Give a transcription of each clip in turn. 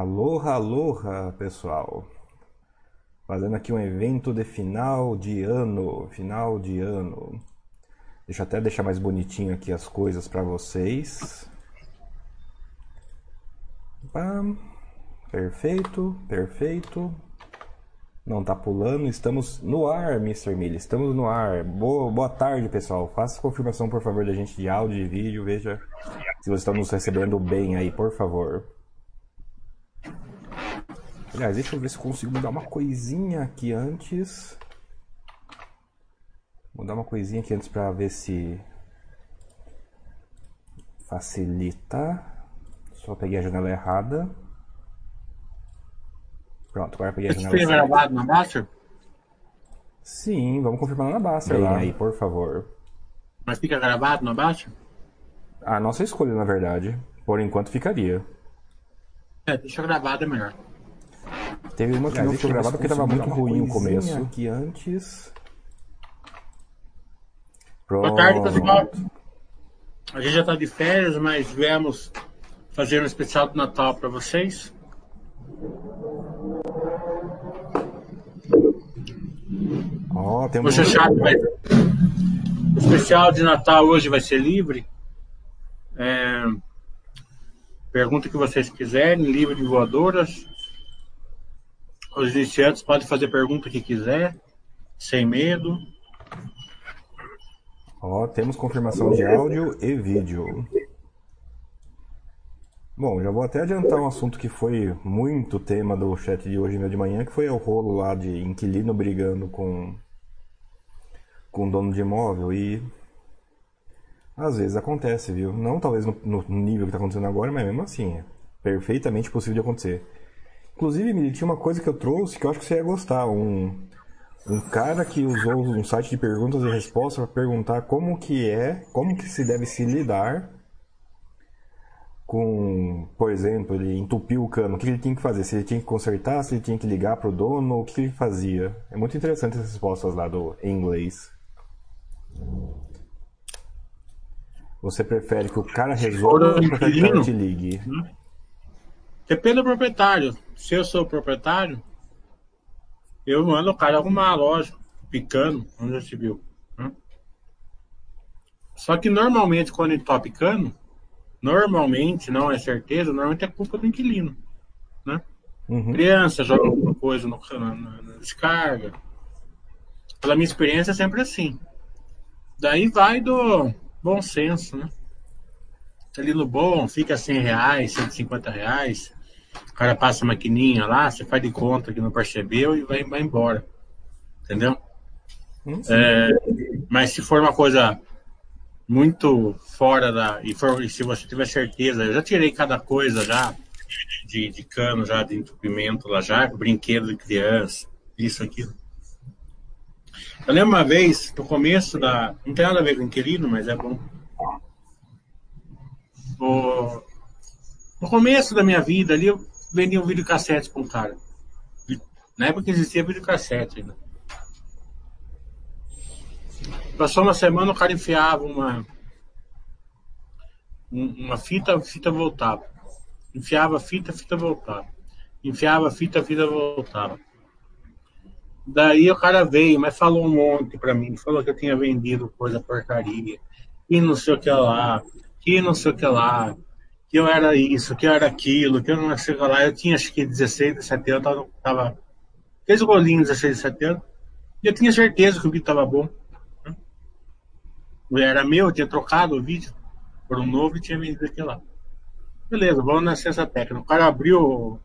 Aloha, aloha, pessoal. Fazendo aqui um evento de final de ano, final de ano. Deixa eu até deixar mais bonitinho aqui as coisas para vocês. Pam. Perfeito, perfeito. Não tá pulando, estamos no ar, Mr. Millie. Estamos no ar. Boa, boa tarde, pessoal. Faça confirmação, por favor, da gente de áudio e vídeo. Veja se vocês estão nos recebendo bem aí, por favor. Aliás, deixa eu ver se consigo mudar uma coisinha aqui antes. Mudar uma coisinha aqui antes para ver se facilita. Só peguei a janela errada. Pronto, agora peguei a janela Fica certa. gravado na Master? Sim, vamos confirmar na Baster Bem lá aí. aí, por favor. Mas fica gravado na Master? A nossa escolha, na verdade. Por enquanto ficaria. É, deixa gravado é melhor. Teve uma que não eu ver gravada porque tava consigo muito ruim o começo. aqui antes. Boa tarde, pessoal. A gente já tá de férias, mas viemos fazer um especial do Natal para vocês. Ó, temos Poxa, chato, mas o especial de Natal hoje vai ser livre. É, Pergunta o que vocês quiserem, livre de voadoras. Os iniciantes podem fazer pergunta que quiser, sem medo. Ó, temos confirmação de áudio e vídeo. Bom, já vou até adiantar um assunto que foi muito tema do chat de hoje de manhã, que foi o rolo lá de inquilino brigando com com dono de imóvel e às vezes acontece, viu? Não talvez no, no nível que está acontecendo agora, mas mesmo assim, é perfeitamente possível de acontecer. Inclusive, me tinha uma coisa que eu trouxe que eu acho que você ia gostar, um um cara que usou um site de perguntas e respostas para perguntar como que é, como que se deve se lidar com, por exemplo, ele entupiu o cano, o que ele tinha que fazer? Se ele tinha que consertar, se ele tinha que ligar para o dono, o que ele fazia? É muito interessante essas respostas lá do em inglês. Você prefere que o cara resolva ou que o cara te ligue? Depende do proprietário. Se eu sou o proprietário, eu mando o cara arrumar, lógico, picando, onde já se viu. né? Só que normalmente quando ele tá picando, normalmente, não é certeza, normalmente é culpa do inquilino. Né? Uhum. Criança joga alguma coisa no, na- na descarga. Pela minha experiência é sempre assim. Daí vai do bom senso, né? Ali no bom, fica 100 reais, 150 reais. O cara passa a maquininha lá, você faz de conta que não percebeu e vai, vai embora. Entendeu? Hum. É, mas se for uma coisa muito fora da. E, for, e se você tiver certeza, eu já tirei cada coisa já de, de cano, já de entupimento lá já, brinquedo de criança, isso, aquilo. Eu lembro uma vez, no começo da. Não tem nada a ver com inquilino, mas é bom. O- no começo da minha vida ali, eu vendia um videocassete para um cara. Na época existia videocassete ainda. Passou uma semana, o cara enfiava uma, um- uma fita, a fita voltava. Enfiava a fita, a fita voltava. Enfiava a fita, a fita voltava. Daí o cara veio, mas falou um monte pra mim. Falou que eu tinha vendido coisa porcaria. E não sei o que lá. Que não sei o que lá. Que eu era isso, que eu era aquilo. Que eu não sei lá. Eu tinha acho que 16, 17 anos. Tava, tava fez o golinho 16, 17 anos. E eu tinha certeza que o vídeo tava bom. Era meu, eu tinha trocado o vídeo por um novo e tinha vendido aquilo lá. Beleza, vamos na ciência técnica. O cara abriu o-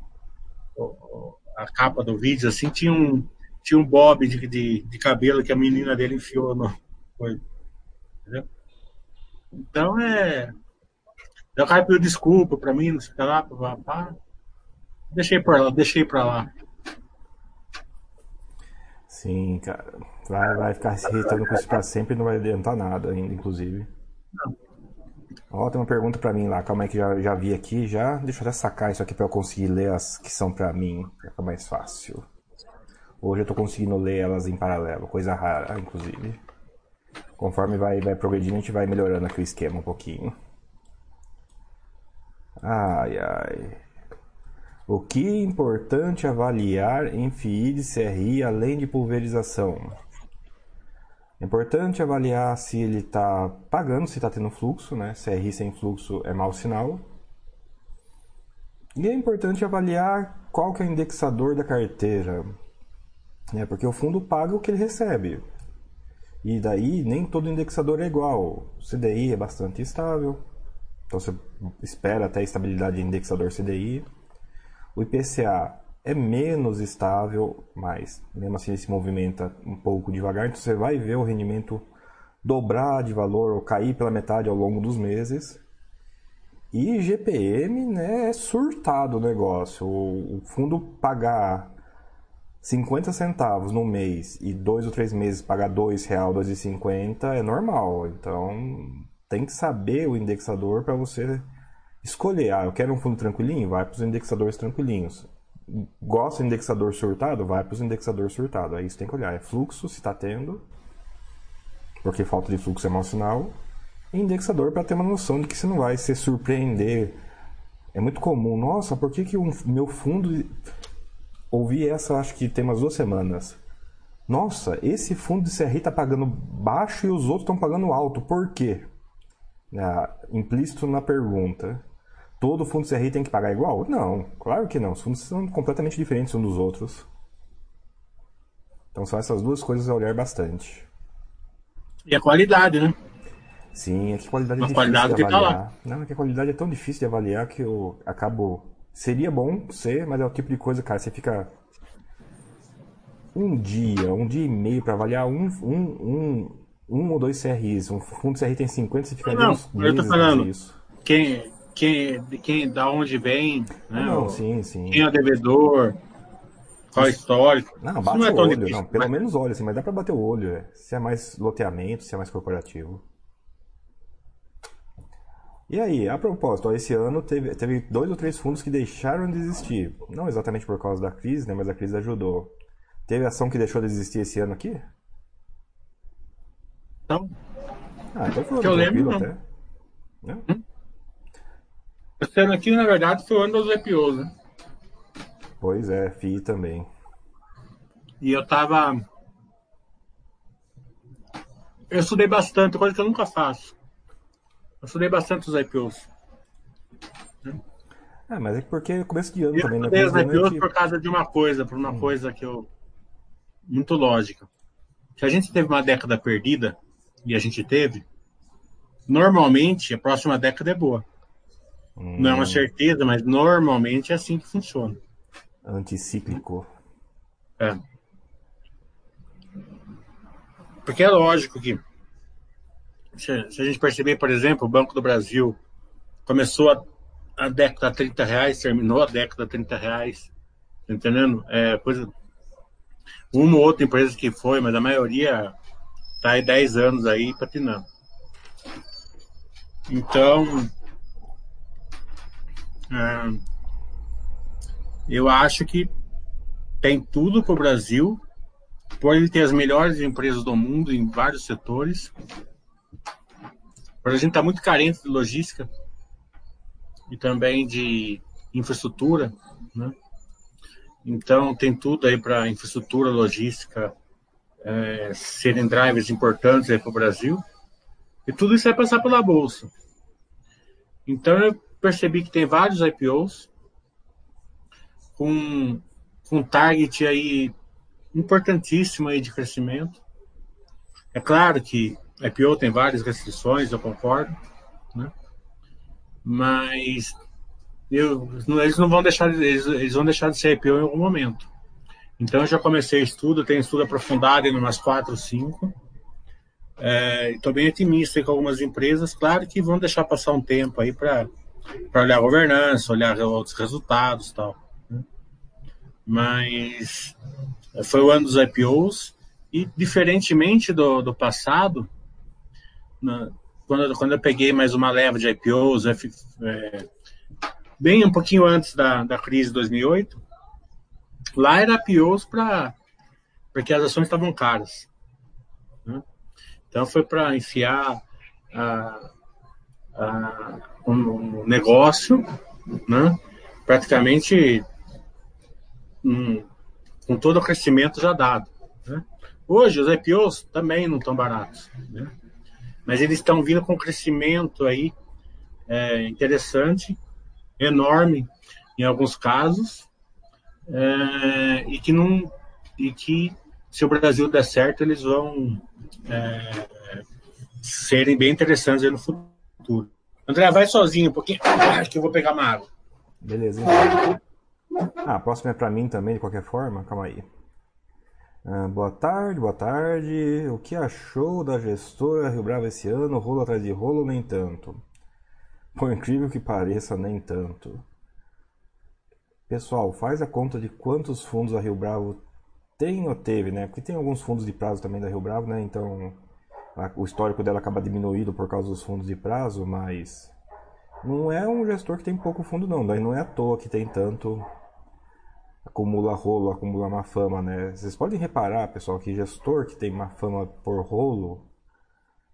o- a capa do vídeo, assim, tinha um, tinha um bob de, de, de cabelo que a menina dele enfiou no. Foi, entendeu? Então é. Daí o cara pediu desculpa pra mim, não sei o que lá, pá, pá. Deixei pra lá, deixei pra lá. Sim, cara. Vai, vai ficar se irritando com isso pra sempre e não vai adiantar nada ainda, inclusive. Ó, tem uma pergunta pra mim lá. Calma aí que já, já vi aqui já. Deixa eu até sacar isso aqui pra eu conseguir ler as que são pra mim. Pra ficar mais fácil. Hoje eu tô conseguindo ler elas em paralelo. Coisa rara, inclusive. Conforme vai, vai progredindo, a gente vai melhorando aqui o esquema um pouquinho. Ai, ai. O que é importante avaliar em FII de CRI além de pulverização? É importante avaliar se ele está pagando, se está tendo fluxo, né? CRI sem fluxo é mau sinal. E é importante avaliar qual que é o indexador da carteira, né? porque o fundo paga o que ele recebe. E daí nem todo indexador é igual. O CDI é bastante estável, então você espera até a estabilidade de indexador CDI. O IPCA é menos estável, mas mesmo assim ele se movimenta um pouco devagar, então você vai ver o rendimento dobrar de valor ou cair pela metade ao longo dos meses. E GPM né, é surtado o negócio. O, fundo pagar 50 centavos no mês e dois ou três meses pagar R$ 2,00, 2,50 é normal. Então tem que saber o indexador para você escolher, ah, eu quero um fundo tranquilinho, vai para os indexadores tranquilinhos. Gosta de indexador surtado, vai para os indexadores surtados. Aí você tem que olhar, é fluxo, se está tendo, porque falta de fluxo emocional, e indexador para ter uma noção de que você não vai se surpreender. É muito comum, nossa, por que, que o meu fundo. Ouvi essa, acho que tem umas duas semanas. Nossa, esse fundo de CRI está pagando baixo e os outros estão pagando alto. Por quê? Implícito na pergunta todo fundo CRI tem que pagar igual? Não, claro que não. Os fundos são completamente diferentes uns dos outros. Então são essas duas coisas a olhar bastante. E a qualidade, né? Sim, é que a qualidade é difícil qualidade de avaliar. Tá lá. Não, é que a qualidade é tão difícil de avaliar que eu acabo. Seria bom ser, mas é o tipo de coisa, cara, você fica um dia, um dia e meio para avaliar um, um, um, um ou dois CRIs. Um fundo CRI tem 50, você fica não, não, eu tô falando, isso. Quem, quem, quem, da onde vem, né? Não, sim, sim. Quem é o devedor, qual é o histórico. Não, bate não é o olho, difícil, não, pelo mas... menos olha, assim, mas dá para bater o olho, é. se é mais loteamento, se é mais corporativo. E aí, a propósito, ó, esse ano teve, teve dois ou três fundos que deixaram de existir. Não exatamente por causa da crise, né, mas a crise ajudou. Teve ação que deixou de existir esse ano aqui? Não. Ah, então foi que eu lembro, não. até. Não? Hum? Esse ano aqui, na verdade, foi o ano dos IPOs, né? Pois é, FI também. E eu tava. Eu estudei bastante, coisa que eu nunca faço. Eu estudei bastante os IPOs. É, mas é porque é começo de ano eu também, né? Eu estudei os IPOs que... por causa de uma coisa, por uma hum. coisa que eu. Muito lógica. Se a gente teve uma década perdida, e a gente teve, normalmente a próxima década é boa. Hum. Não é uma certeza, mas normalmente é assim que funciona. Anticíclico. É. Porque é lógico que se, se, a gente perceber, por exemplo, o Banco do Brasil começou a, a década a 30 reais, terminou a década a 30 reais. Tá entendendo? É, coisa, uma ou outra empresa que foi, mas a maioria está aí 10 anos aí patinando. Então, é, eu acho que tem tudo para o Brasil, por ele ter as melhores empresas do mundo em vários setores. A gente está muito carente de logística e também de infraestrutura, né? Então tem tudo aí para infraestrutura, logística é, serem drivers importantes para o Brasil. E tudo isso vai passar pela bolsa. Então eu percebi que tem vários IPOs com, com target aí importantíssimo aí de crescimento. É claro que IPO tem várias restrições, eu concordo, né? Mas eu, eles não vão deixar, eles, eles vão deixar de ser IPO em algum momento. Então eu já comecei estudo, tenho estudo aprofundado em umas quatro, cinco. Estou é, bem otimista com algumas empresas, claro que vão deixar passar um tempo aí para olhar a governança, olhar outros resultados tal. Né? Mas foi o ano dos IPOs e, diferentemente do, do passado, na, quando, quando eu peguei mais uma leva de IPOs, é, bem um pouquinho antes da, da crise de 2008, lá era IPOs para porque as ações estavam caras. Né? Então foi para enfiar a, a um negócio, né? praticamente um, com todo o crescimento já dado. Né? Hoje, os IPOs também não estão baratos, né? mas eles estão vindo com um crescimento aí é, interessante, enorme em alguns casos, é, e que não e que se o Brasil der certo eles vão é, serem bem interessantes no futuro. André, vai sozinho um pouquinho, acho que eu vou pegar uma água. Beleza. Então. Ah, a próxima é para mim também, de qualquer forma. Calma aí. Ah, boa tarde, boa tarde. O que achou da gestora Rio Bravo esse ano? Rolo atrás de rolo, nem tanto. Por incrível que pareça, nem tanto. Pessoal, faz a conta de quantos fundos a Rio Bravo tem ou teve, né? Porque tem alguns fundos de prazo também da Rio Bravo, né? Então a, o histórico dela acaba diminuído por causa dos fundos de prazo, mas não é um gestor que tem pouco fundo, não. Daí não é à toa que tem tanto acumula rolo, acumula má fama, né? Vocês podem reparar, pessoal, que gestor que tem má fama por rolo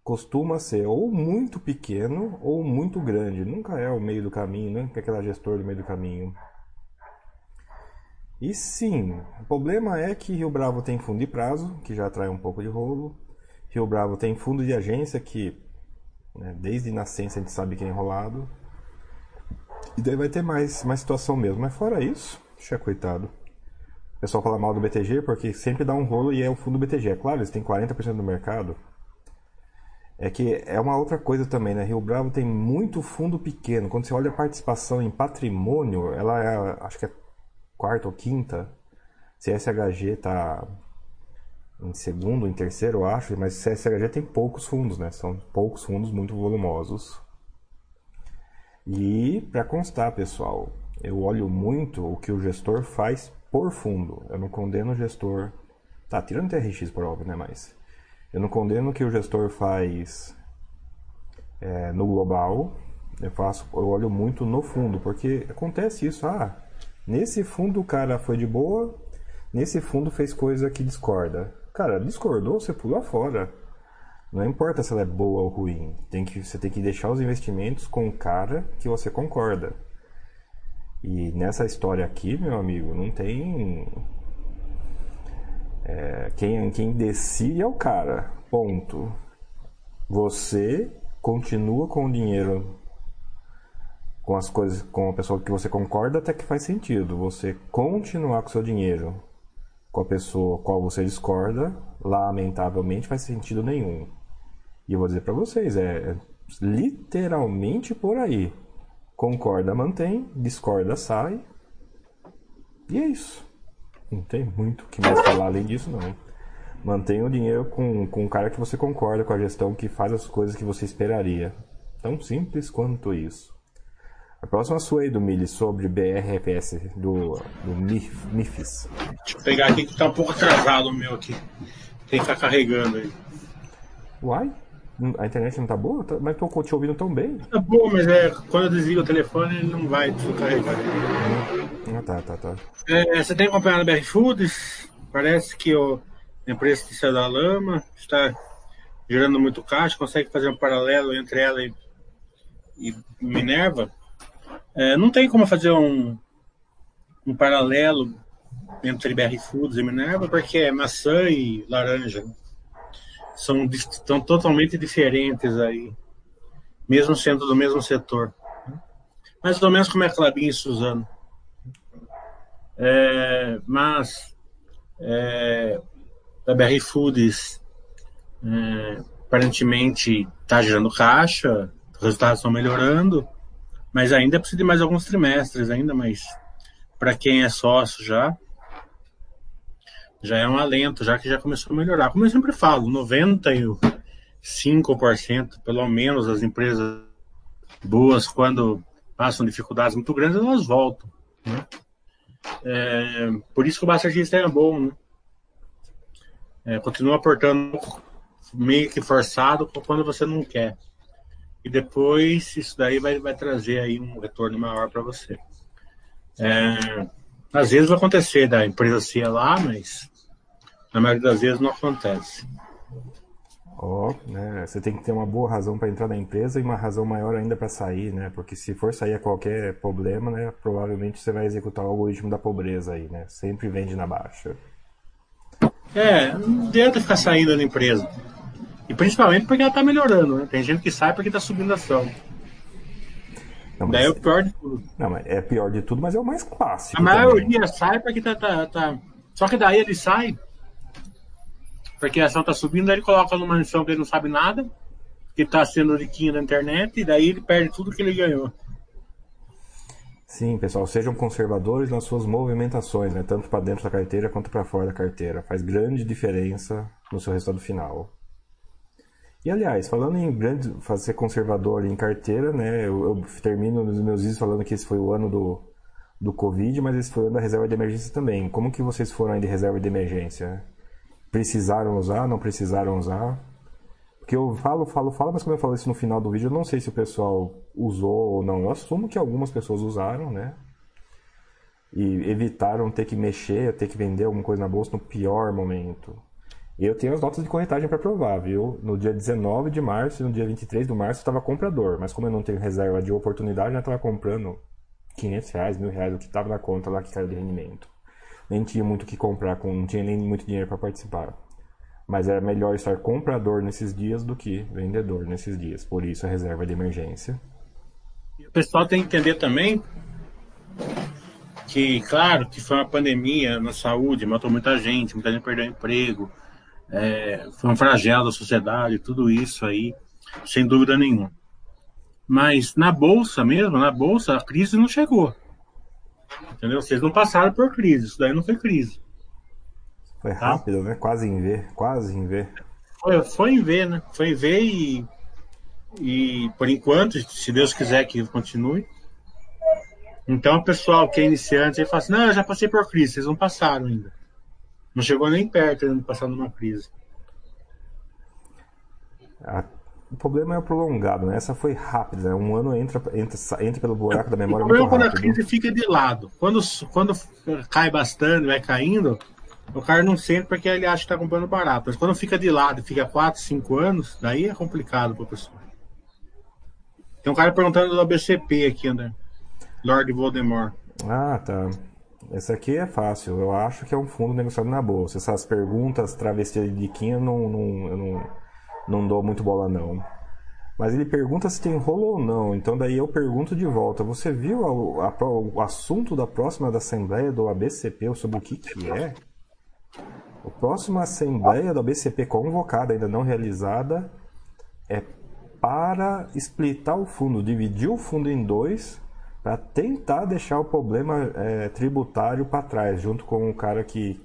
costuma ser ou muito pequeno ou muito grande. Nunca é o meio do caminho, nunca é aquela gestor do meio do caminho. E sim, o problema é que Rio Bravo tem fundo de prazo, que já atrai um pouco de rolo. Rio Bravo tem fundo de agência, que né, desde nascença a gente sabe que é enrolado. E daí vai ter mais, mais situação mesmo. Mas fora isso, Puxa, coitado. O pessoal fala mal do BTG porque sempre dá um rolo e é o fundo do BTG. É claro, eles têm 40% do mercado. É que é uma outra coisa também, né? Rio Bravo tem muito fundo pequeno. Quando você olha a participação em patrimônio, ela é, acho que é quarta ou quinta. CSHG tá em segundo, em terceiro, eu acho, mas CSHG tem poucos fundos, né? São poucos fundos muito volumosos. E para constar, pessoal, eu olho muito o que o gestor faz por fundo. Eu não condeno o gestor. Tá, tirando TRX por óbvio, né? Mas eu não condeno o que o gestor faz é, no global. Eu faço, eu olho muito no fundo, porque acontece isso. Ah, nesse fundo o cara foi de boa, nesse fundo fez coisa que discorda. Cara, discordou, você pula fora. Não importa se ela é boa ou ruim. Tem que, você tem que deixar os investimentos com o cara que você concorda. E nessa história aqui, meu amigo, não tem. É, quem, quem decide é o cara. Ponto. Você continua com o dinheiro com as coisas com a pessoa que você concorda até que faz sentido. Você continuar com seu dinheiro com a pessoa com qual você discorda, lamentavelmente faz sentido nenhum. E eu vou dizer para vocês, é literalmente por aí. Concorda, mantém. Discorda, sai. E é isso. Não tem muito o que mais falar além disso, não. Mantenha o dinheiro com, com o cara que você concorda com a gestão, que faz as coisas que você esperaria. Tão simples quanto isso. A próxima sua aí do Mili sobre BRFS, do, do MIF, MIFIS. Deixa eu pegar aqui que tá um pouco atrasado o meu aqui. Tem que ficar carregando aí. Uai? A internet não tá boa? Tá, mas tô te ouvindo tão bem. Tá boa, mas é, quando eu desligo o telefone, ele não vai descarregar. Ah, tá, tá, tá. É, você tem acompanhado a BR Foods? Parece que o, a empresa que saiu da lama está gerando muito caixa, consegue fazer um paralelo entre ela e, e Minerva. É, não tem como fazer um, um paralelo entre BR Foods e Minerva, porque é maçã e laranja são, são totalmente diferentes aí, mesmo sendo do mesmo setor. Mais ou menos como é Clabin e Suzano. É, mas é, a BR Foods é, aparentemente está gerando caixa, os resultados estão melhorando, mas ainda precisa de mais alguns trimestres ainda, mas para quem é sócio já, já é um alento, já que já começou a melhorar. Como eu sempre falo, 95% pelo menos das empresas boas, quando passam dificuldades muito grandes, elas voltam. Né? É, por isso que o Bastardista é bom, né? É, continua aportando meio que forçado quando você não quer. E depois isso daí vai, vai trazer aí um retorno maior para você. É, às vezes vai acontecer da empresa ser lá, mas na maioria das vezes não acontece. Ó, né? Você tem que ter uma boa razão para entrar na empresa e uma razão maior ainda para sair, né? Porque se for sair a qualquer problema, né? Provavelmente você vai executar o algoritmo da pobreza aí, né? Sempre vende na baixa. É, não adianta ficar saindo da empresa. E principalmente porque ela tá melhorando, né? Tem gente que sai porque tá subindo a ação. Não, Daí é o pior de tudo. não, mas é pior de tudo, mas é o mais clássico. A também. maioria sai porque tá, tá, tá. Só que daí ele sai, porque a ação tá subindo, daí ele coloca numa missão que ele não sabe nada, que tá sendo riquinho na internet, e daí ele perde tudo que ele ganhou. Sim, pessoal, sejam conservadores nas suas movimentações, né? Tanto para dentro da carteira quanto para fora da carteira. Faz grande diferença no seu resultado final. E aliás, falando em grande, fazer conservador em carteira, né? Eu, eu termino nos meus vídeos falando que esse foi o ano do, do Covid, mas esse foi o ano da reserva de emergência também. Como que vocês foram aí de reserva de emergência? Precisaram usar? Não precisaram usar? Porque eu falo, falo, falo, mas como eu falei isso no final do vídeo, eu não sei se o pessoal usou ou não. Eu assumo que algumas pessoas usaram, né? E evitaram ter que mexer, ter que vender alguma coisa na bolsa no pior momento. Eu tenho as notas de corretagem para provar, viu? No dia 19 de março e no dia 23 de março eu estava comprador, mas como eu não tenho reserva de oportunidade, eu estava comprando 500 reais, mil reais, o que estava na conta lá que caiu de rendimento. Nem tinha muito o que comprar, com, não tinha nem muito dinheiro para participar. Mas era melhor estar comprador nesses dias do que vendedor nesses dias. Por isso a reserva de emergência. O pessoal tem que entender também que, claro, que foi uma pandemia na saúde, matou muita gente, muita gente perdeu emprego, é, foi um flagelo da sociedade, tudo isso aí, sem dúvida nenhuma. Mas na bolsa mesmo, na bolsa, a crise não chegou. Entendeu? Vocês não passaram por crise, isso daí não foi crise. Foi rápido, né? Quase em V, quase em V. Foi, foi em ver, né? Foi em ver e, e por enquanto, se Deus quiser que continue. Então o pessoal que é iniciante aí fala assim, não, eu já passei por crise, vocês não passaram ainda. Não chegou nem perto de passar numa crise. A- O problema é o prolongado, né? Essa foi rápida, né? Um ano entra, entra, entra pelo buraco da O memória problema é quando a rápido. crise fica de lado. Quando, quando cai bastante, vai caindo, o cara não sente porque ele acha que está comprando barato. Mas quando fica de lado e fica 4, 5 anos, daí é complicado para pessoa. Tem um cara perguntando do ABCP aqui, André. Lord Voldemort. Ah, tá. Esse aqui é fácil. Eu acho que é um fundo negociado na bolsa. Essas perguntas travestidas de diquinha não, não, eu não, não dou muito bola, não. Mas ele pergunta se tem rolo ou não. Então daí eu pergunto de volta. Você viu a- a- o assunto da próxima da Assembleia do ABCP sobre o que, que é? A próxima Assembleia do ABCP convocada, ainda não realizada, é para splitar o fundo, dividir o fundo em dois para tentar deixar o problema é, tributário para trás, junto com o cara que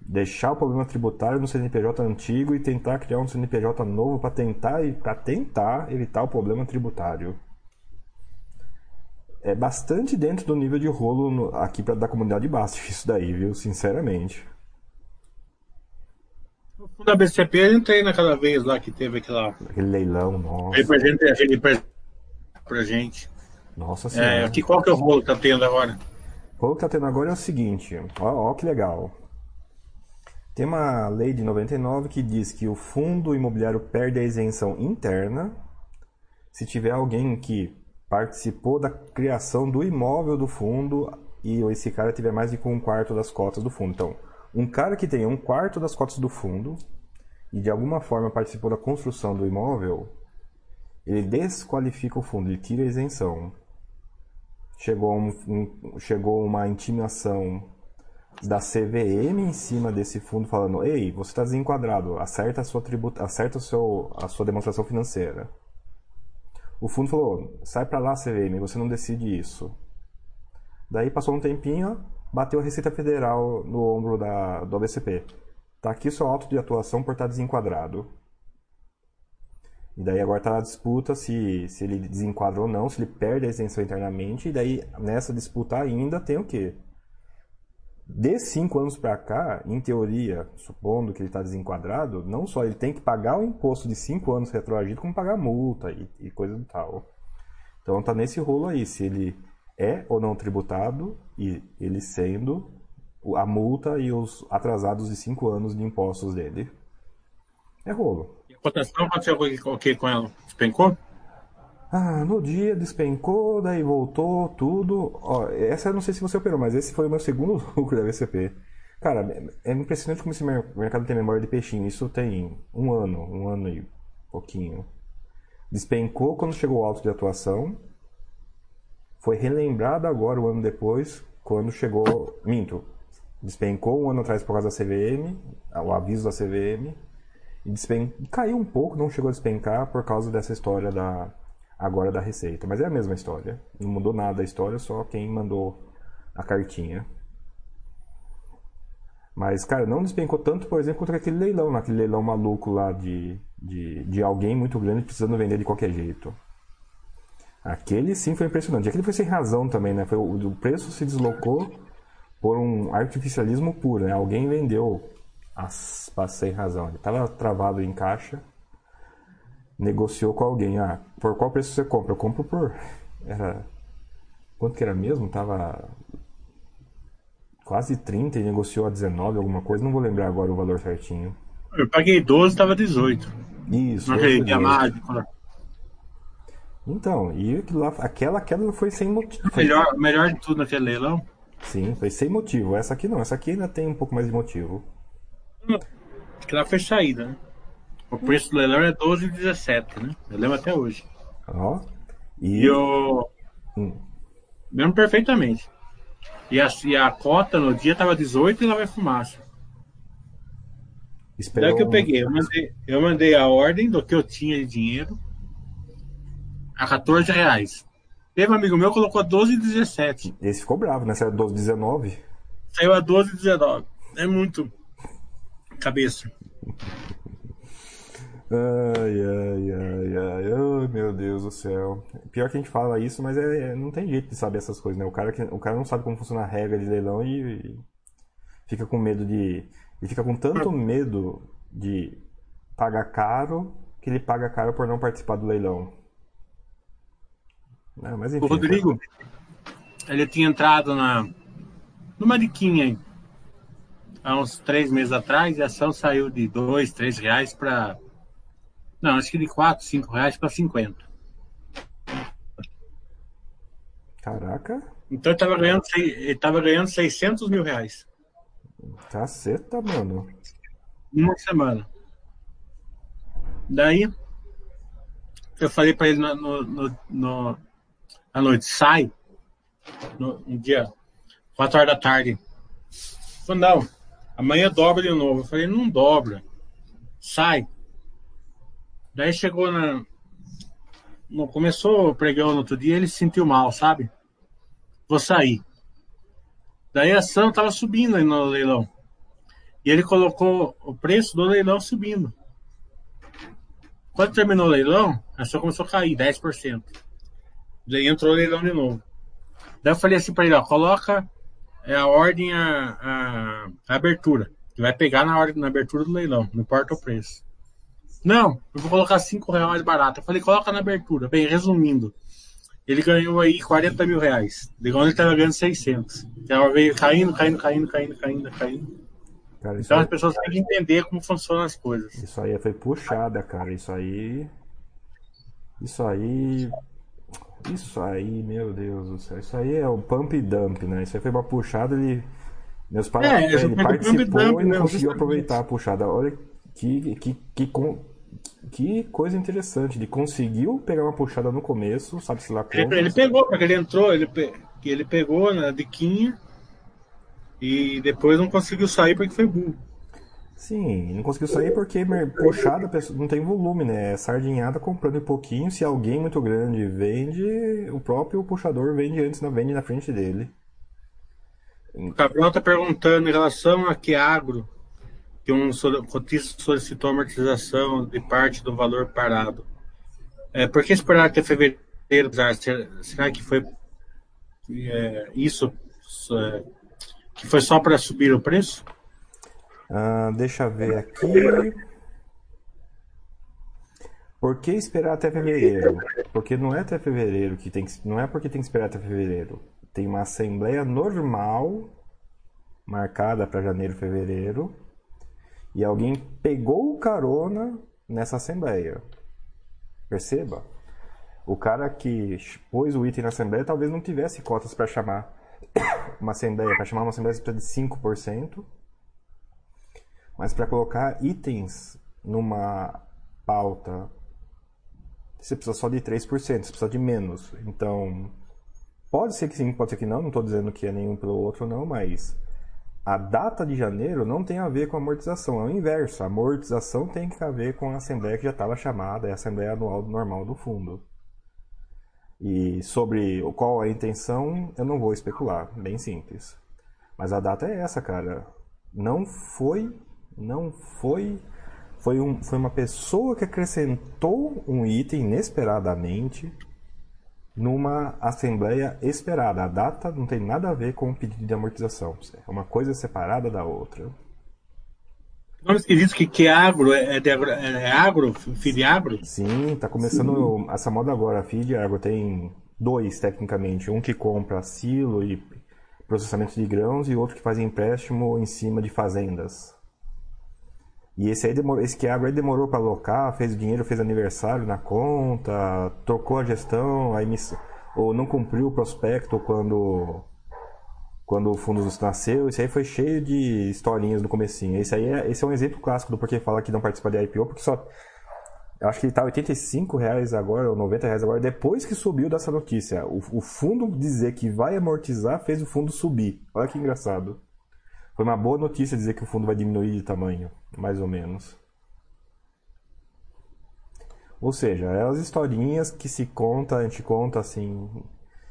deixar o problema tributário no CNPJ antigo e tentar criar um CNPJ novo para tentar para tentar evitar o problema tributário. É bastante dentro do nível de rolo no- aqui pra, da comunidade Bast isso daí, viu? Sinceramente. O fundo da ABCP eu entrei naquela vez lá que teve aquela. Aquele leilão, nossa. Ele presente aquele presente pra gente. Nossa senhora. É, aqui, qual que é o rolo que tá tendo agora? O que tá tendo agora é o seguinte, ó, ó que legal. Tem uma lei de 99 que diz que o fundo imobiliário perde a isenção interna se tiver alguém que participou da criação do imóvel do fundo e esse cara tiver mais de um quarto das cotas do fundo. Então, um cara que tem um quarto das cotas do fundo e de alguma forma participou da construção do imóvel, ele desqualifica o fundo, ele tira a isenção chegou, um, um- chegou uma intimação da CVM em cima desse fundo falando ei, você está desenquadrado, acerta a sua tributa, acerta o seu, a sua demonstração financeira. O fundo falou, sai para lá CVM, você não decide isso. Daí passou um tempinho, bateu a Receita Federal no ombro da, do ABCP. Tá aqui seu auto de atuação por estar desenquadrado. E daí agora está a disputa se, se ele desenquadra ou não, se ele perde a isenção internamente. E daí nessa disputa ainda tem o quê? De cinco anos para cá, em teoria, supondo que ele está desenquadrado, não só ele tem que pagar o imposto de cinco anos retroagido, como pagar multa e, e coisa do tal. Então tá nesse rolo aí, se ele é ou não tributado, e ele sendo a multa e os atrasados de cinco anos de impostos dele. É rolo. Cotação aconteceu o que com ela? Despencou? Ah, no dia despencou, daí voltou tudo. Ó, essa eu não sei se você operou, mas esse foi o meu segundo lucro da VCP. Cara, é impressionante como esse mercado tem memória de peixinho. Isso tem um ano, um ano e pouquinho. Despencou quando chegou o alto de atuação. Foi relembrado agora, um ano depois, quando chegou. Minto. Despencou um ano atrás por causa da CVM, o aviso da CVM. E despen... caiu um pouco, não chegou a despencar por causa dessa história da agora da Receita. Mas é a mesma história. Não mudou nada a história, só quem mandou a cartinha. Mas, cara, não despencou tanto, por exemplo, contra aquele leilão, naquele leilão maluco lá de, de, de alguém muito grande precisando vender de qualquer jeito. Aquele sim foi impressionante. Aquele foi sem razão também, né? Foi, o preço se deslocou por um artificialismo puro, né? Alguém vendeu as, sem razão. Ele estava travado em caixa negociou com alguém. Ah, por qual preço você compra? Eu compro por. Era. Quanto que era mesmo? Tava. Quase 30 e negociou a 19, alguma coisa. Não vou lembrar agora o valor certinho. Eu paguei 12, tava 18. Isso. Naquele dia mágico. Né? Então, e lá, aquela queda foi sem motivo. Melhor, melhor de tudo naquele leilão? Sim, foi sem motivo. Essa aqui não, essa aqui ainda tem um pouco mais de motivo. Aquela foi saída, né? O preço do leilão é 12,17, né? Eu lembro até hoje. Ó. Oh, e... e eu. Hum. Lembro perfeitamente. E a, e a cota no dia tava 18 e lá vai fumaça. Esperou... Daí que eu peguei. Eu mandei, eu mandei a ordem do que eu tinha de dinheiro a 14 reais. Teve um amigo meu que colocou 12,17. Esse ficou bravo, né? Saiu a 12,19. Saiu a 12,19. É muito cabeça. Ai, ai, ai, ai, oh, meu Deus do céu. Pior que a gente fala isso, mas é, não tem jeito de saber essas coisas, né? O cara, que, o cara não sabe como funciona a regra de leilão e, e fica com medo de. Ele fica com tanto medo de pagar caro que ele paga caro por não participar do leilão. Não, mas enfim, o Rodrigo, ele tinha entrado na numa diquinha aí, há uns três meses atrás a ação saiu de dois, três reais para não, acho que de 4, 5 reais para 50. Caraca. Então ele tava ganhando, ele tava ganhando 600 mil reais. Caceta, mano. Uma semana. Daí, eu falei para ele no, no, no, no, à noite, sai, no, um dia, 4 horas da tarde. Falei, não, amanhã dobra de novo. Eu falei, não dobra, sai. Daí chegou na. No, começou o pregão no outro dia, ele se sentiu mal, sabe? Vou sair. Daí a ação estava subindo aí no leilão. E ele colocou o preço do leilão subindo. Quando terminou o leilão, a ação começou a cair 10%. Daí entrou o leilão de novo. Daí eu falei assim para ele, ó, coloca é, a ordem, a, a, a abertura. Que vai pegar na ordem, na abertura do leilão, não importa o preço. Não, eu vou colocar 5 reais mais barato. Eu falei, coloca na abertura. Bem, resumindo, ele ganhou aí 40 mil reais. De quando ele estava ganhando 600. Então veio caindo, caindo, caindo, caindo, caindo, caindo. Cara, então aí... as pessoas têm que entender como funcionam as coisas. Isso aí foi puxada, cara. Isso aí. Isso aí. Isso aí, meu Deus do céu. Isso aí é o pump e dump, né? Isso aí foi uma puxada, ele. Meus pais, é, ele participou dump, e não né? conseguiu aproveitar a puxada. Olha que, que, que, que coisa interessante. Ele conseguiu pegar uma puxada no começo, sabe-se lá como. Ele, ele, pegou, porque ele entrou, ele, ele pegou na diquinha e depois não conseguiu sair porque foi burro. Sim, não conseguiu sair porque puxada não tem volume, né? É sardinhada comprando um pouquinho. Se alguém muito grande vende, o próprio puxador vende antes, não vende na frente dele. O Gabriel tá perguntando em relação a que agro que um cotista solicitou amortização de parte do valor parado. É, por que esperar até fevereiro? Será que foi é, isso é, que foi só para subir o preço? Ah, deixa eu ver aqui. Por que esperar até fevereiro? Porque não é até fevereiro que tem que, não é porque tem que esperar até fevereiro. Tem uma assembleia normal marcada para janeiro, fevereiro e alguém pegou carona nessa assembleia. Perceba? O cara que pôs o item na assembleia talvez não tivesse cotas para chamar uma assembleia. Para chamar uma assembleia precisa de 5%. Mas para colocar itens numa pauta, você precisa só de 3%, você precisa de menos. Então, pode ser que sim, pode ser que não, não estou dizendo que é nenhum pelo outro não, mas a data de janeiro não tem a ver com a amortização, é o inverso. A amortização tem que ver com a assembleia que já estava chamada, é a assembleia anual normal do fundo. E sobre qual a intenção, eu não vou especular, bem simples. Mas a data é essa, cara. Não foi, não foi, foi, um, foi uma pessoa que acrescentou um item inesperadamente numa assembleia esperada. A data não tem nada a ver com o pedido de amortização. É uma coisa separada da outra. Nome esquisito que, que é agro, é, é, de agro, é agro, feed agro? Sim, tá começando Sim. essa moda agora. Feed agro tem dois, tecnicamente. Um que compra silo e processamento de grãos e outro que faz empréstimo em cima de fazendas. E esse aí demorou, esse que agro aí demorou para alocar, fez o dinheiro, fez aniversário na conta, trocou a gestão, aí ou não cumpriu o prospecto quando quando o fundo nasceu, isso aí foi cheio de historinhas no comecinho. Esse aí é, esse é um exemplo clássico do porquê fala que não participa de IPO, porque só eu acho que ele tá 85 reais agora, ou 90 reais agora, depois que subiu dessa notícia. O, o fundo dizer que vai amortizar fez o fundo subir. Olha que engraçado. Foi uma boa notícia dizer que o fundo vai diminuir de tamanho, mais ou menos. Ou seja, é as historinhas que se conta, a gente conta assim,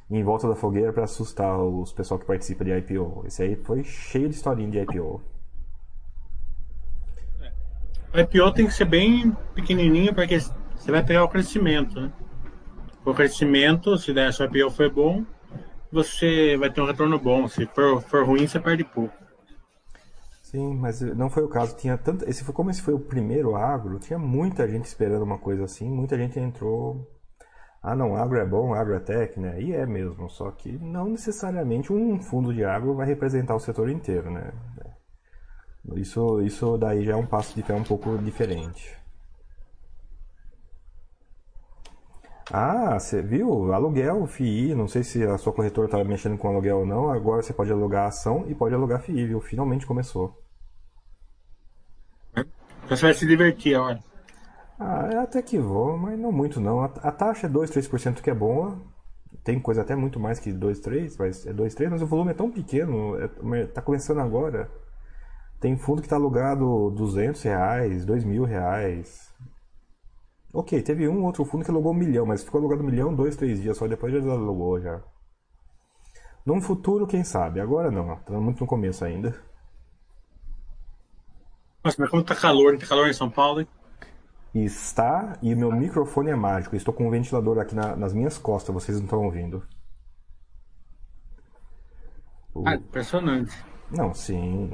em volta da fogueira para assustar os pessoal que participa de IPO. Esse aí foi cheio de historinha de IPO. O IPO tem que ser bem pequenininho porque você vai pegar o crescimento, né? O crescimento, se der seu IPO foi bom, você vai ter um retorno bom. Se for, for ruim, você perde pouco. Sim, mas não foi o caso. Tinha tanto, esse foi como esse foi o primeiro agro, tinha muita gente esperando uma coisa assim, muita gente entrou ah não, agro é bom, agro é tech, né? E é mesmo, só que não necessariamente um fundo de agro vai representar o setor inteiro, né? Isso, isso daí já é um passo de pé um pouco diferente. Ah, você viu? Aluguel, FII, não sei se a sua corretora está mexendo com aluguel ou não, agora você pode alugar ação e pode alugar FII, viu? Finalmente começou. Você vai se divertir agora. Ah, é até que vou, mas não muito não. A, a taxa é 2, 3% que é boa. Tem coisa até muito mais que 2, 3, mas é 2, 3, mas o volume é tão pequeno, é, tá começando agora. Tem fundo que está alugado 200 reais, 2 mil reais. Ok, teve um outro fundo que alugou um milhão, mas ficou alugado um milhão, dois, três dias, só depois já desalugou já. Num futuro, quem sabe? Agora não, tá muito no começo ainda. Nossa, mas como tá calor, tá calor em São Paulo, hein? Está, e meu microfone é mágico. Estou com um ventilador aqui na, nas minhas costas, vocês não estão ouvindo. O... Ah, impressionante. Não, sim.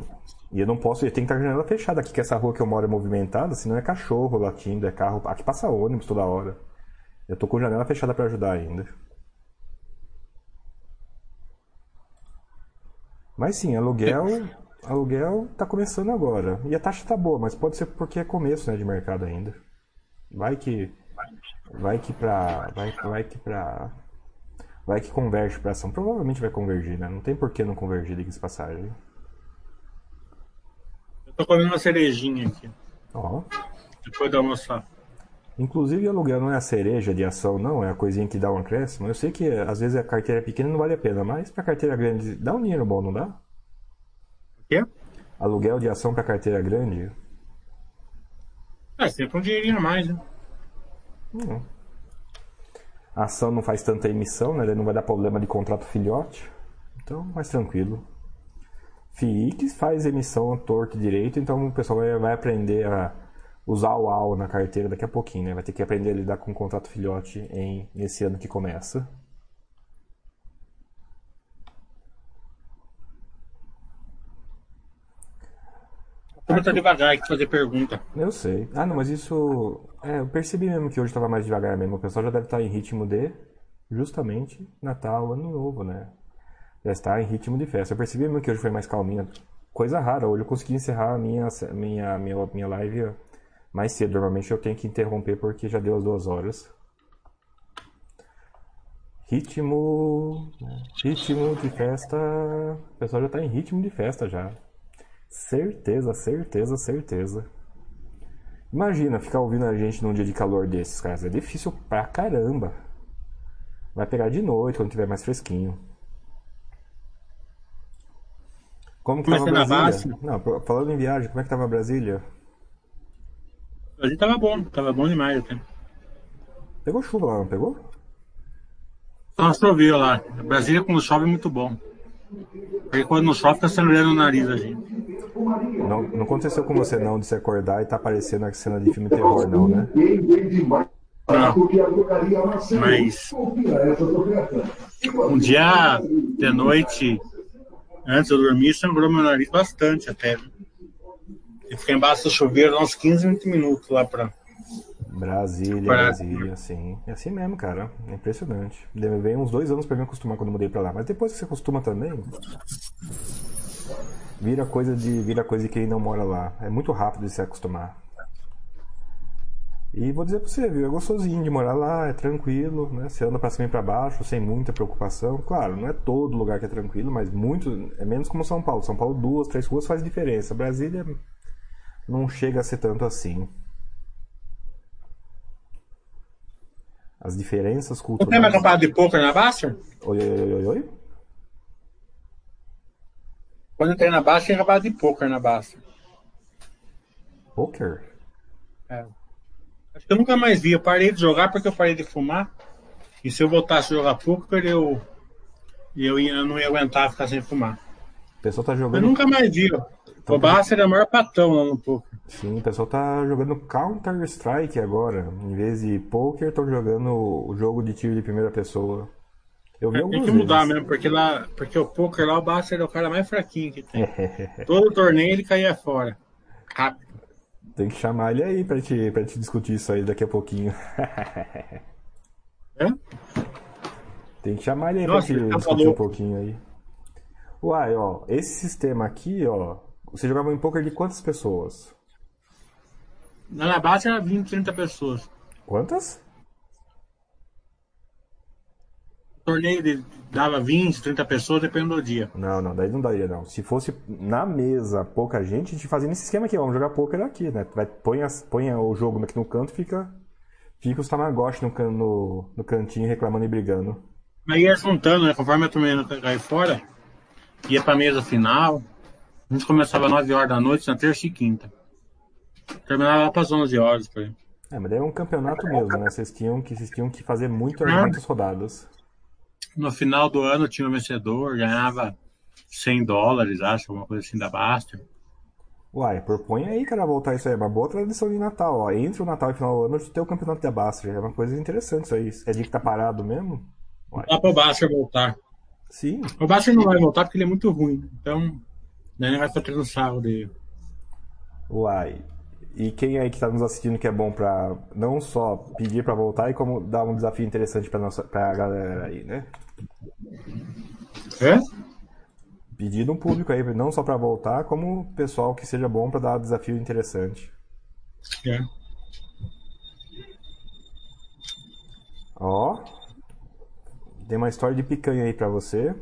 E eu não posso, eu tenho que estar com a janela fechada aqui, que essa rua que eu moro é movimentada, senão é cachorro latindo, é carro. Aqui passa ônibus toda hora. Eu tô com a janela fechada para ajudar ainda. Mas sim, aluguel aluguel tá começando agora. E a taxa tá boa, mas pode ser porque é começo né, de mercado ainda. Vai que. Vai que pra. Vai, vai que pra. Vai que converge pra ação. Provavelmente vai convergir, né? Não tem por que não convergir, diga-se passagem. Tô comendo uma cerejinha aqui. Ó. Depois de almoçar. Inclusive, aluguel não é a cereja de ação, não, é a coisinha que dá um acréscimo. Eu sei que às vezes a carteira pequena não vale a pena, mas pra carteira grande dá um dinheiro bom, não dá? Quê? Aluguel de ação para carteira grande? É, sempre um dinheirinho a mais, né? Hum. A ação não faz tanta emissão, né? Não vai dar problema de contrato filhote. Então, mais tranquilo. FIIC faz emissão torto direito, então o pessoal vai, vai aprender a usar o AL na carteira daqui a pouquinho, né? Vai ter que aprender a lidar com o contrato filhote em, nesse ano que começa. Como tá devagar que fazer pergunta. Eu sei. Ah, não, mas isso. É, eu percebi mesmo que hoje tava mais devagar mesmo. O pessoal já deve estar em ritmo de. Justamente Natal, Ano Novo, né? Já está em ritmo de festa. Eu percebi mesmo que hoje foi mais calminha. Coisa rara, hoje eu consegui encerrar a minha, minha, minha, minha live mais cedo. Normalmente eu tenho que interromper porque já deu as duas horas. Ritmo. Ritmo de festa. O pessoal já tá em ritmo de festa já. Certeza, certeza, certeza. Imagina ficar ouvindo a gente num dia de calor desses, caras. É difícil pra caramba. Vai pegar de noite quando tiver mais fresquinho. Como que tava Brasília? Não, falando em viagem, como é que tava Brasília? A gente tava bom, tava bom demais até. Pegou chuva lá, não pegou? Só choveu lá. Brasília quando chove é muito bom. Porque quando não chove fica sangrando o nariz a gente. Não, não aconteceu com você não de se acordar e tá aparecendo a cena de filme terror, não, né? Não. Mas um dia de noite, antes eu dormir, sangrou meu nariz bastante até. Eu fiquei embaixo do chuveiro uns 15, 20 minutos lá pra. Brasília, Pra- Brasília, sim. É assim mesmo, cara. É impressionante. Levei uns dois anos pra me acostumar quando eu mudei pra lá. Mas depois que você acostuma também, vira coisa de vira coisa de quem não mora lá. É muito rápido de se acostumar. E vou dizer pra você, viu? É gostosinho de morar lá, é tranquilo, né? Você anda pra cima e pra baixo, sem muita preocupação. Claro, não é todo lugar que é tranquilo, mas muito. É menos como São Paulo. São Paulo, duas, três ruas faz diferença. Brasília não chega a ser tanto assim. As diferenças culturais. mais campeonato de poker na Basta? Oi, oi, oi, oi. Quando eu entrei na Basta, tinha campeonato de poker na Basta. Poker? É. Acho que eu nunca mais vi. Eu parei de jogar porque eu parei de fumar. E se eu voltasse a jogar poker, eu, eu, ia, eu não ia aguentar ficar sem fumar. O pessoal tá Eu jogando. nunca mais vi. ó. O Basta era o maior patão lá no poker. Sim, o pessoal tá jogando Counter-Strike agora. Em vez de poker, estão jogando o jogo de tiro de primeira pessoa. Eu vi Tem algumas que mudar vezes. mesmo, porque lá, porque o poker lá, o Basta era o cara mais fraquinho que tem. Todo torneio ele caía fora. Rápido. Tem que chamar ele aí pra te, pra te discutir isso aí daqui a pouquinho. É? Tem que chamar ele aí Nossa, pra te tá discutir um louco. pouquinho aí. Uai, ó, esse sistema aqui, ó. Você jogava em poker de quantas pessoas? Na Basta era 20, 30 pessoas. Quantas? O torneio de- dava 20, 30 pessoas, depende do dia. Não, não, daí não daria não. Se fosse na mesa pouca gente, a gente fazia nesse esquema aqui, vamos jogar poker aqui, né? Vai, põe, as, põe o jogo aqui no canto e fica, fica os Tamagotchi no, can- no, no cantinho reclamando e brigando. Aí ia juntando, né? Conforme a turma cair fora, ia pra mesa final. A gente começava às 9 horas da noite, na terça e quinta. Terminava lá pras 11 horas, por aí. É, mas daí é um campeonato mesmo, né? Vocês tinham que, vocês tinham que fazer muitas, Ah. muitas rodadas. No final do ano tinha um vencedor, ganhava 100 dólares, acho, alguma coisa assim da Basta. Uai, propõe aí, cara, voltar isso aí. É uma boa tradição de Natal, ó. Entre o Natal e o final do ano, ter o campeonato da Basta. É uma coisa interessante isso aí. É dia que tá parado mesmo? Uai. Dá pro Basta voltar. Sim. O Basta não vai voltar porque ele é muito ruim. Então, daí não vai ficar tirando sarro dele. Uai. E quem aí que tá nos assistindo que é bom pra não só pedir pra voltar e como dar um desafio interessante pra, nossa, pra galera aí, né? É? Pedir um público aí, não só pra voltar, como pessoal que seja bom pra dar um desafio interessante. É. Ó. Tem uma história de picanha aí pra você.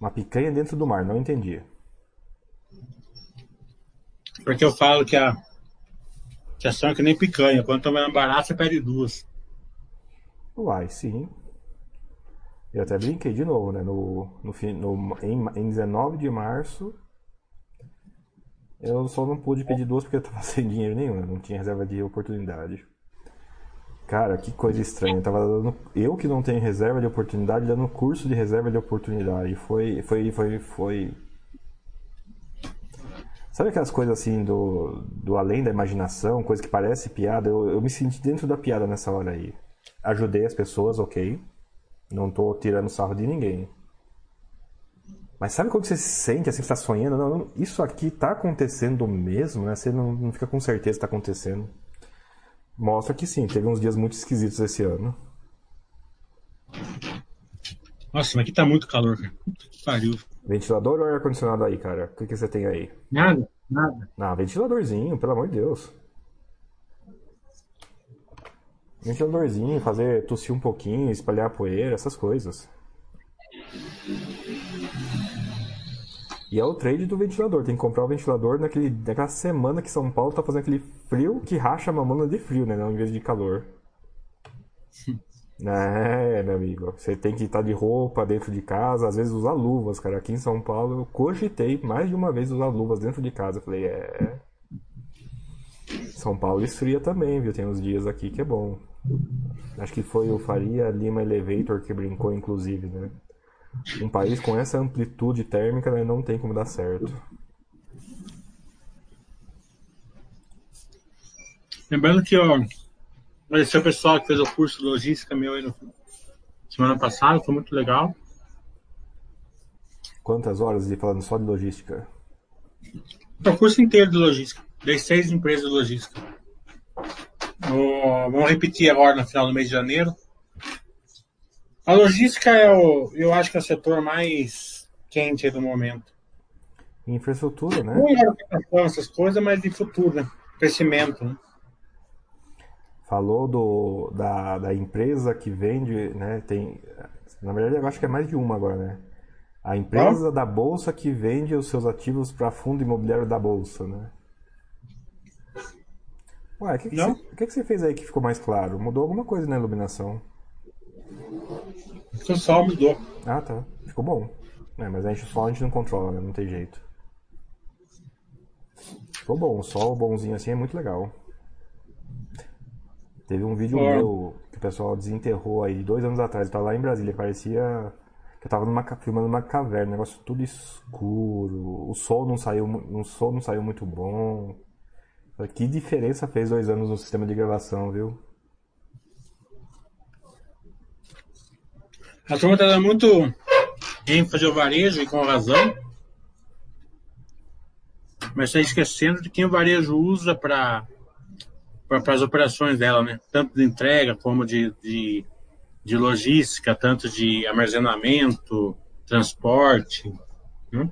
Uma picanha dentro do mar, não entendi. Porque eu falo que a, que a ação é que nem picanha. Quando tá mais barato, você pede duas. Uai, sim. Eu até brinquei de novo, né? No, no, no, em, em 19 de março. Eu só não pude pedir duas porque eu tava sem dinheiro nenhum, né? não tinha reserva de oportunidade. Cara, que coisa estranha. Eu tava dando. Eu que não tenho reserva de oportunidade, dando curso de reserva de oportunidade. Foi. Foi. Foi. foi... Sabe aquelas coisas assim do, do além da imaginação, coisa que parece piada? Eu, eu me senti dentro da piada nessa hora aí. Ajudei as pessoas, ok. Não tô tirando sarro de ninguém. Mas sabe quando você se sente assim, que você tá sonhando? Não, isso aqui tá acontecendo mesmo, né? Você não, não fica com certeza que tá acontecendo. Mostra que sim, teve uns dias muito esquisitos esse ano. Nossa, mas aqui tá muito calor, cara. Puta que pariu. Ventilador ou ar-condicionado aí, cara? O que, que você tem aí? Nada, nada. Ah, ventiladorzinho, pelo amor de Deus. Ventiladorzinho, fazer tossir um pouquinho, espalhar poeira, essas coisas. E é o trade do ventilador. Tem que comprar o ventilador naquele, naquela semana que São Paulo tá fazendo aquele frio que racha a mamona de frio, né? Ao invés de calor. É, meu amigo. Você tem que estar de roupa dentro de casa, às vezes usar luvas, cara. Aqui em São Paulo eu cogitei mais de uma vez usar luvas dentro de casa. Eu falei, é. São Paulo esfria também, viu? Tem uns dias aqui que é bom. Acho que foi o Faria Lima Elevator que brincou, inclusive, né? Um país com essa amplitude térmica né, não tem como dar certo. Lembrando que, ó, Agradecer o pessoal que fez o curso de logística meu aí no, semana passada, foi muito legal. Quantas horas de falando só de logística? O curso inteiro de logística. Dei seis empresas de logística. No, vamos repetir agora no final do mês de janeiro. A logística é o, eu acho que é o setor mais quente do momento. Infraestrutura, né? Não é essas coisas, mas de futuro, né? Crescimento, né? falou do, da, da empresa que vende, né? Tem, na verdade, eu acho que é mais de uma agora, né? A empresa ah? da bolsa que vende os seus ativos para fundo imobiliário da bolsa, né? Ué, o que, que, você, que, que você fez aí que ficou mais claro? Mudou alguma coisa na iluminação? O sol mudou. Ah, tá. Ficou bom. É, mas a gente, o sol a gente não controla, né? Não tem jeito. Ficou bom. O sol bonzinho assim é muito legal. Teve um vídeo meu que o pessoal desenterrou aí dois anos atrás. Eu tava lá em Brasília, parecia que eu tava numa, filmando uma caverna, negócio tudo escuro. O sol não saiu, o sol não saiu muito bom. Que diferença fez dois anos no sistema de gravação, viu? A turma tá dando muito ênfase ao varejo e com razão. Mas está esquecendo de quem o varejo usa para para as operações dela, né? Tanto de entrega como de, de, de logística, tanto de armazenamento, transporte. Né?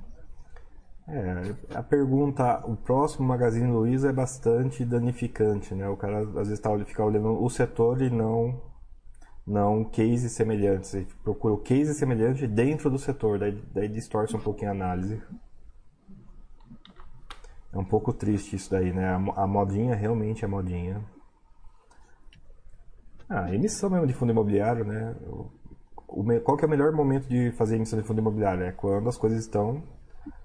É, a pergunta, o próximo Magazine Luiza é bastante danificante, né? O cara às vezes tá, fica olhando o setor e não não cases semelhantes. Ele procura o case semelhante dentro do setor, daí, daí distorce um pouquinho a análise. É um pouco triste isso daí, né? A, a modinha realmente é modinha. Ah, emissão mesmo de fundo imobiliário, né? O, o, qual que é o melhor momento de fazer emissão de fundo imobiliário? É quando as coisas estão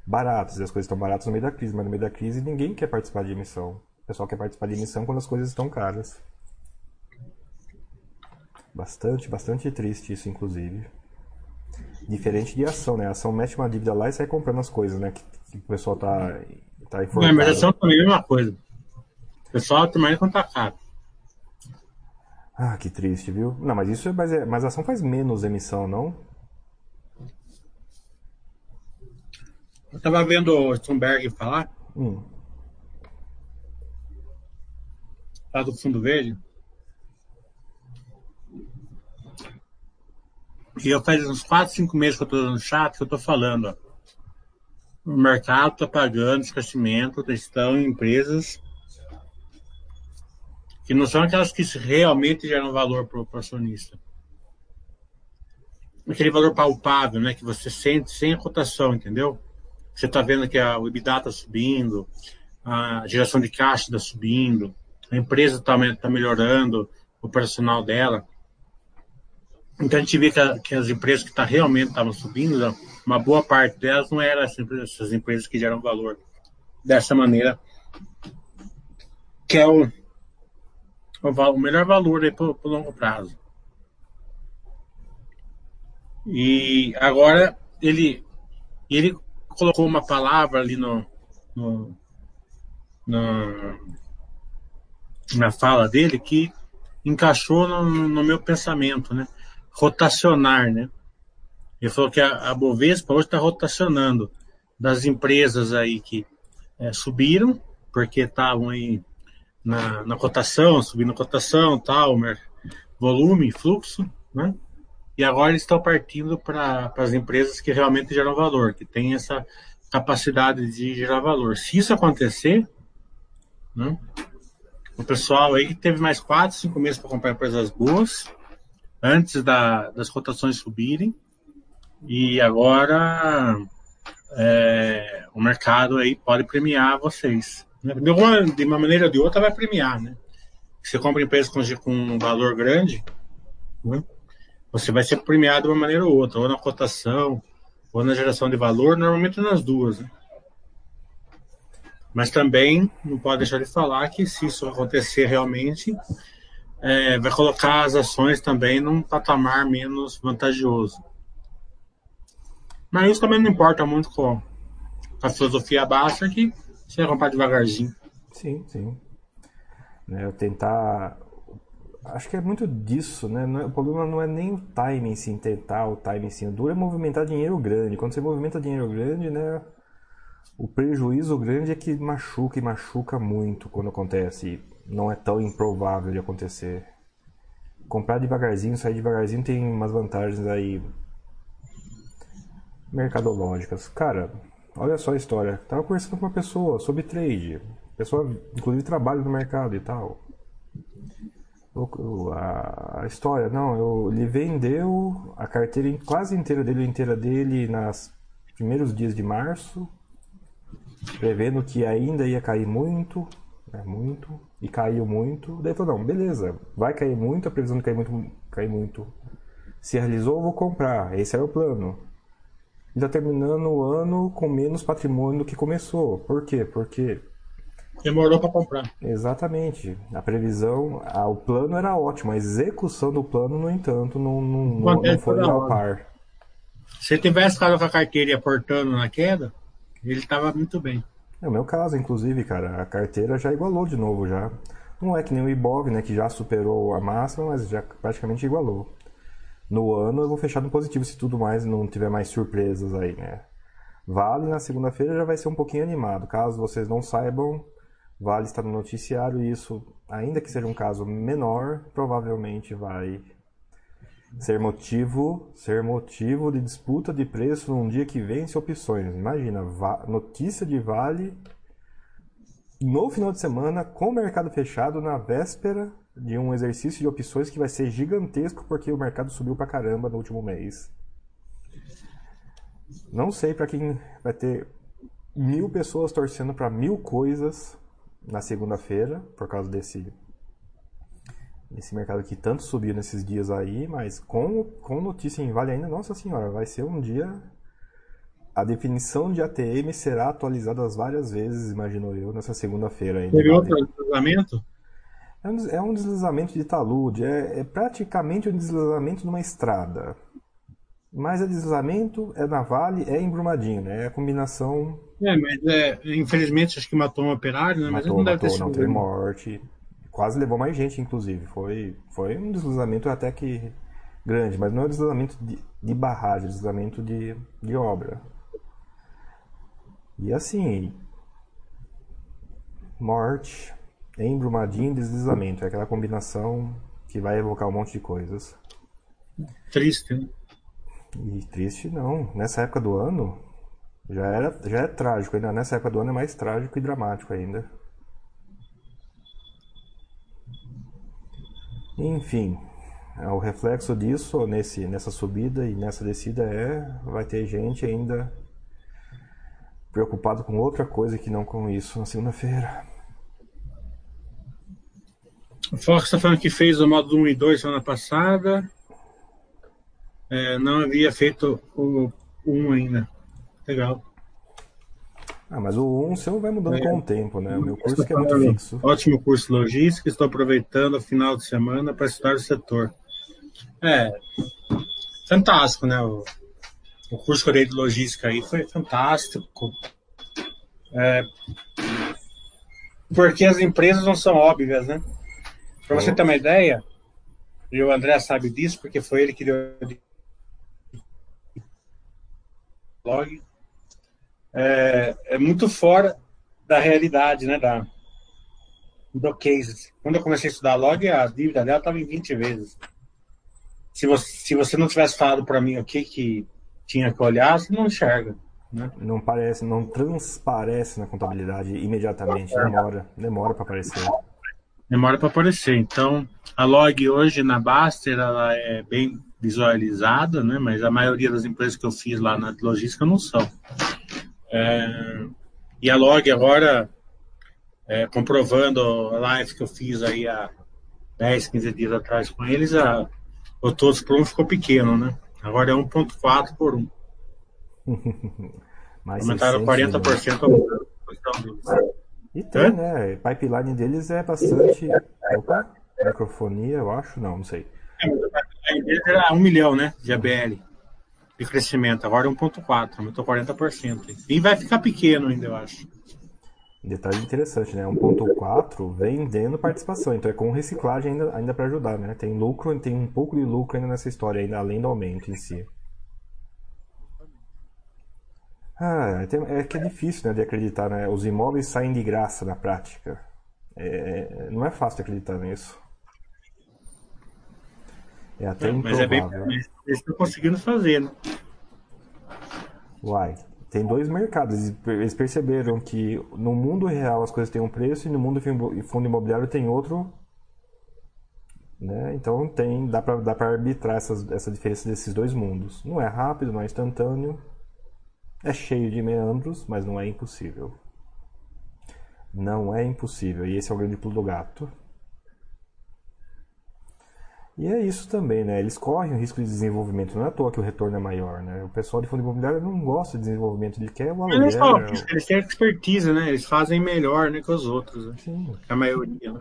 baratas. E as coisas estão baratas no meio da crise, mas no meio da crise ninguém quer participar de emissão. O pessoal quer participar de emissão quando as coisas estão caras. Bastante, bastante triste isso, inclusive. Diferente de ação, né? A ação mete uma dívida lá e sai comprando as coisas, né? Que, que o pessoal tá Tá Não, mas ação também é a mesma coisa. O pessoal também quando tá caro. Ah, que triste, viu? Não, mas isso é, mas, é, mas a ação faz menos emissão, não? Tava vendo o Stumberg falar. Hum. Lá do Fundo Verde. E eu faz uns 4, 5 meses que eu tô no chat que eu tô falando, ó o mercado está pagando esquecimento, estão em empresas que não são aquelas que realmente geram valor para o acionista. Aquele valor palpável, né, que você sente sem a cotação, entendeu? Você está vendo que a, EBITDA está subindo, a geração de caixa está subindo, a empresa está tá melhorando o operacional dela. Então a gente vê que, a, que as empresas que tá, realmente estavam subindo, uma boa parte delas não eram essas empresas que geram valor dessa maneira, que é o, o, o melhor valor para o longo prazo. E agora ele, ele colocou uma palavra ali no, no, no na fala dele que encaixou no, no meu pensamento, né? Rotacionar, né? Ele falou que a, a Bovespa hoje está rotacionando das empresas aí que é, subiram, porque estavam aí na, na cotação, subindo a cotação, tal, volume, fluxo, né? E agora eles estão partindo para as empresas que realmente geram valor, que têm essa capacidade de gerar valor. Se isso acontecer, né, o pessoal aí que teve mais quatro, cinco meses para comprar empresas boas, antes da, das cotações subirem, e agora é, o mercado aí pode premiar vocês. De uma, de uma maneira ou de outra vai premiar, né? Você compra empresas com, com um valor grande, né? Você vai ser premiado de uma maneira ou outra, ou na cotação, ou na geração de valor, normalmente nas duas. Né? Mas também não pode deixar de falar que se isso acontecer realmente, é, vai colocar as ações também num patamar menos vantajoso. Mas isso também não importa muito com a filosofia baixa que você vai comprar devagarzinho. Sim, sim. Né, eu tentar. Acho que é muito disso, né? É, o problema não é nem o timing, sim, tentar o timing, sim. O duro é movimentar dinheiro grande. Quando você movimenta dinheiro grande, né? O prejuízo grande é que machuca e machuca muito quando acontece. Não é tão improvável de acontecer. Comprar devagarzinho, sair devagarzinho tem umas vantagens aí mercadológicas. Cara, olha só a história. Tava conversando com uma pessoa sobre trade. Pessoa, inclusive, trabalha no mercado e tal. A, história, não, eu, ele vendeu a carteira quase inteira dele, inteira dele, nas primeiros dias de março prevendo que ainda ia cair muito, né, muito, e caiu muito. Daí falou, não, beleza, vai cair muito, a previsão de cair muito, cair muito se realizou, eu vou comprar. Esse era o plano. E tá terminando o ano com menos patrimônio do que começou. Por quê? Porque demorou para comprar. Exatamente. A previsão, a, o plano era ótimo, a execução do plano, no entanto, não, não, não, não foi ao par. Se tivesse ficado com a carteira aportando na queda, ele estava muito bem. É o meu caso, inclusive, cara. A carteira já igualou de novo já. Não é que nem o Ibov, né, que já superou a máxima, mas já praticamente igualou. No ano eu vou fechar no positivo se tudo mais não tiver mais surpresas aí, né? Vale na segunda-feira já vai ser um pouquinho animado. Caso vocês não saibam, Vale está no noticiário e isso, ainda que seja um caso menor, provavelmente vai ser motivo, ser motivo de disputa de preço num dia que vence opções. Imagina, notícia de Vale no final de semana com o mercado fechado na véspera de um exercício de opções que vai ser gigantesco porque o mercado subiu pra caramba no último mês. Não sei para quem vai ter mil pessoas torcendo para mil coisas na segunda-feira por causa desse esse mercado que tanto subiu nesses dias aí, mas com, com notícia em Vale ainda, nossa senhora, vai ser um dia. A definição de ATM será atualizada várias vezes, imagino eu, nessa segunda-feira ainda. Teve outro deslizamento? É um, é um deslizamento de talude, é, é praticamente um deslizamento numa estrada. Mas é deslizamento, é na Vale, é em Brumadinho, né? É a combinação. É, mas é, infelizmente acho que matou um operário, né? Matou, mas não deve matou, ter sido. Não teve morte quase levou mais gente, inclusive. Foi, foi um deslizamento até que grande, mas não é um deslizamento de, de barragem, é um deslizamento de, de obra. E assim, morte, embrumadinho e deslizamento. É aquela combinação que vai evocar um monte de coisas. Triste, né? E triste não. Nessa época do ano, já era já é trágico. Ainda nessa época do ano é mais trágico e dramático ainda. Enfim, é, o reflexo disso nesse, nessa subida e nessa descida é vai ter gente ainda preocupado com outra coisa que não com isso na segunda-feira. O Fox está falando que fez o modo 1 e 2 semana passada. É, não havia feito o 1 ainda. Legal. Ah, mas o 1 seu vai mudando é. com o tempo, né? O meu curso que é muito fixo. Ótimo curso de logística, estou aproveitando o final de semana para estudar o setor. É, fantástico, né? O, o curso que eu dei de logística aí foi fantástico. É, porque as empresas não são óbvias, né? Para você ter uma ideia, e o André sabe disso, porque foi ele que deu blog é, é muito fora da realidade, né, da, do case. Quando eu comecei a estudar log, a dívida dela estava em 20 vezes. Se você, se você não tivesse falado para mim o que, que tinha que olhar, você não enxerga. Né? Não parece, não transparece na contabilidade imediatamente, demora, demora para aparecer. demora para aparecer. Então, a log hoje na Baster ela é bem visualizada, né? Mas a maioria das empresas que eu fiz lá na logística não são. É, e a log agora, é, comprovando a live que eu fiz aí há 10, 15 dias atrás com eles, a, o todos por um ficou pequeno, né? Agora é 1.4 por 1. Aumentaram 40% né? E tem, é? né? Pipeline deles é bastante. Opa, microfonia, eu acho? Não, não sei. É, a pipeline deles era 1 milhão, né? De ABL de crescimento. Agora é 1,4, aumentou 40%. E vai ficar pequeno ainda, eu acho. Detalhe interessante, né? 1.4 vendendo participação, então é com reciclagem ainda, ainda para ajudar, né? Tem lucro, tem um pouco de lucro ainda nessa história, ainda além do aumento em si. Ah, é, é que é difícil né, de acreditar, né? Os imóveis saem de graça na prática. É, não é fácil acreditar nisso. É até não, improvável. Mas é bem, eles estão conseguindo fazer, né? Uai, tem dois mercados. Eles perceberam que no mundo real as coisas têm um preço e no mundo fundo imobiliário tem outro. Né? Então tem, dá para dá arbitrar essas, essa diferença desses dois mundos. Não é rápido, não é instantâneo. É cheio de meandros, mas não é impossível. Não é impossível. E esse é o grande pulo do gato. E é isso também, né? Eles correm o risco de desenvolvimento. Não é à toa que o retorno é maior, né? O pessoal de fundo imobiliário não gosta de desenvolvimento, ele quer o aluguel. Eles, só, eles têm expertise, né? Eles fazem melhor né, que os outros. Né? Sim. A maioria, né?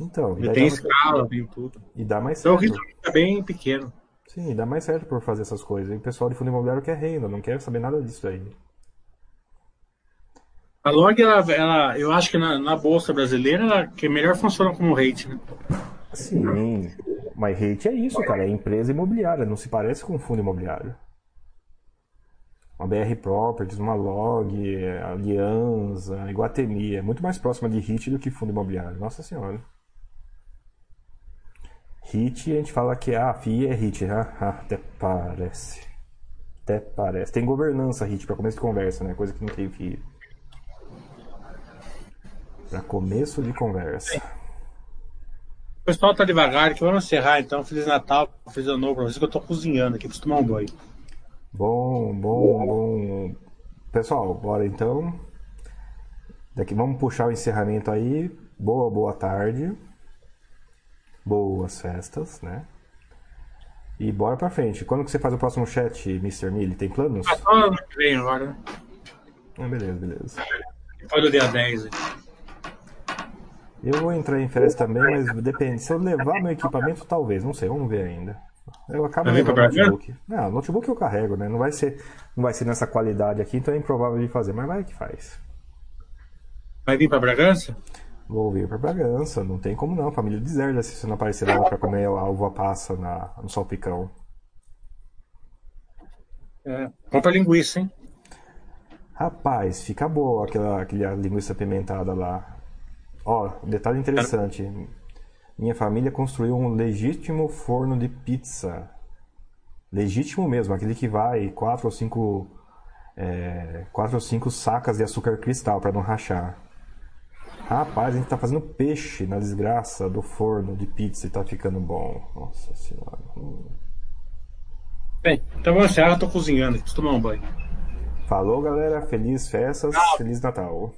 Então, e tem escala, tem tudo. E dá mais certo. Então o risco é bem pequeno. Sim, dá mais certo por fazer essas coisas. E o pessoal de fundo imobiliário quer renda, não quer saber nada disso aí. A log, ela, ela, eu acho que na, na bolsa brasileira, ela que melhor funciona como rate, né? Sim, mas rate é isso, cara. É empresa imobiliária, não se parece com fundo imobiliário. Uma BR Properties, uma Log, Aliança, Iguatemi. É muito mais próxima de HIT do que fundo imobiliário. Nossa Senhora. HIT, a gente fala que ah, a FII é HIT. Ah, ah, até parece. Até parece. Tem governança HIT para começo de conversa, né? Coisa que não tem FII. Para começo de conversa. O pessoal tá devagar, que vamos encerrar então. Feliz Natal, feliz ano novo pra vocês, que eu tô cozinhando aqui, preciso tomar um banho. Bom, bom, bom. Pessoal, bora então. Daqui vamos puxar o encerramento aí. Boa, boa tarde. Boas festas, né? E bora pra frente. Quando que você faz o próximo chat, Mr. Millie? Tem planos? Ah, só ano que vem agora. Ah, beleza, beleza. Depois do dia 10. Eu vou entrar em férias também, mas depende. Se eu levar meu equipamento, talvez. Não sei, vamos ver ainda. Eu acabo de levar o notebook. Não, notebook eu carrego, né? Não vai ser, não vai ser nessa qualidade aqui, então é improvável de fazer, mas vai que faz. Vai vir para Bragança? Vou vir para Bragança, não tem como não. Família deserta se você não aparecer lá para comer a uva passa na, no salpicão. É, compra linguiça, hein? Rapaz, fica boa aquela, aquela linguiça pimentada lá. Ó, detalhe interessante. Minha família construiu um legítimo forno de pizza. Legítimo mesmo, aquele que vai quatro ou cinco é, quatro ou cinco sacas de açúcar cristal para não rachar. Rapaz, a gente tá fazendo peixe na desgraça do forno de pizza e tá ficando bom. Nossa senhora. Bem, então vamos encerrar, eu tô cozinhando, preciso tomar um banho. Falou, galera. Feliz festas, Feliz Natal.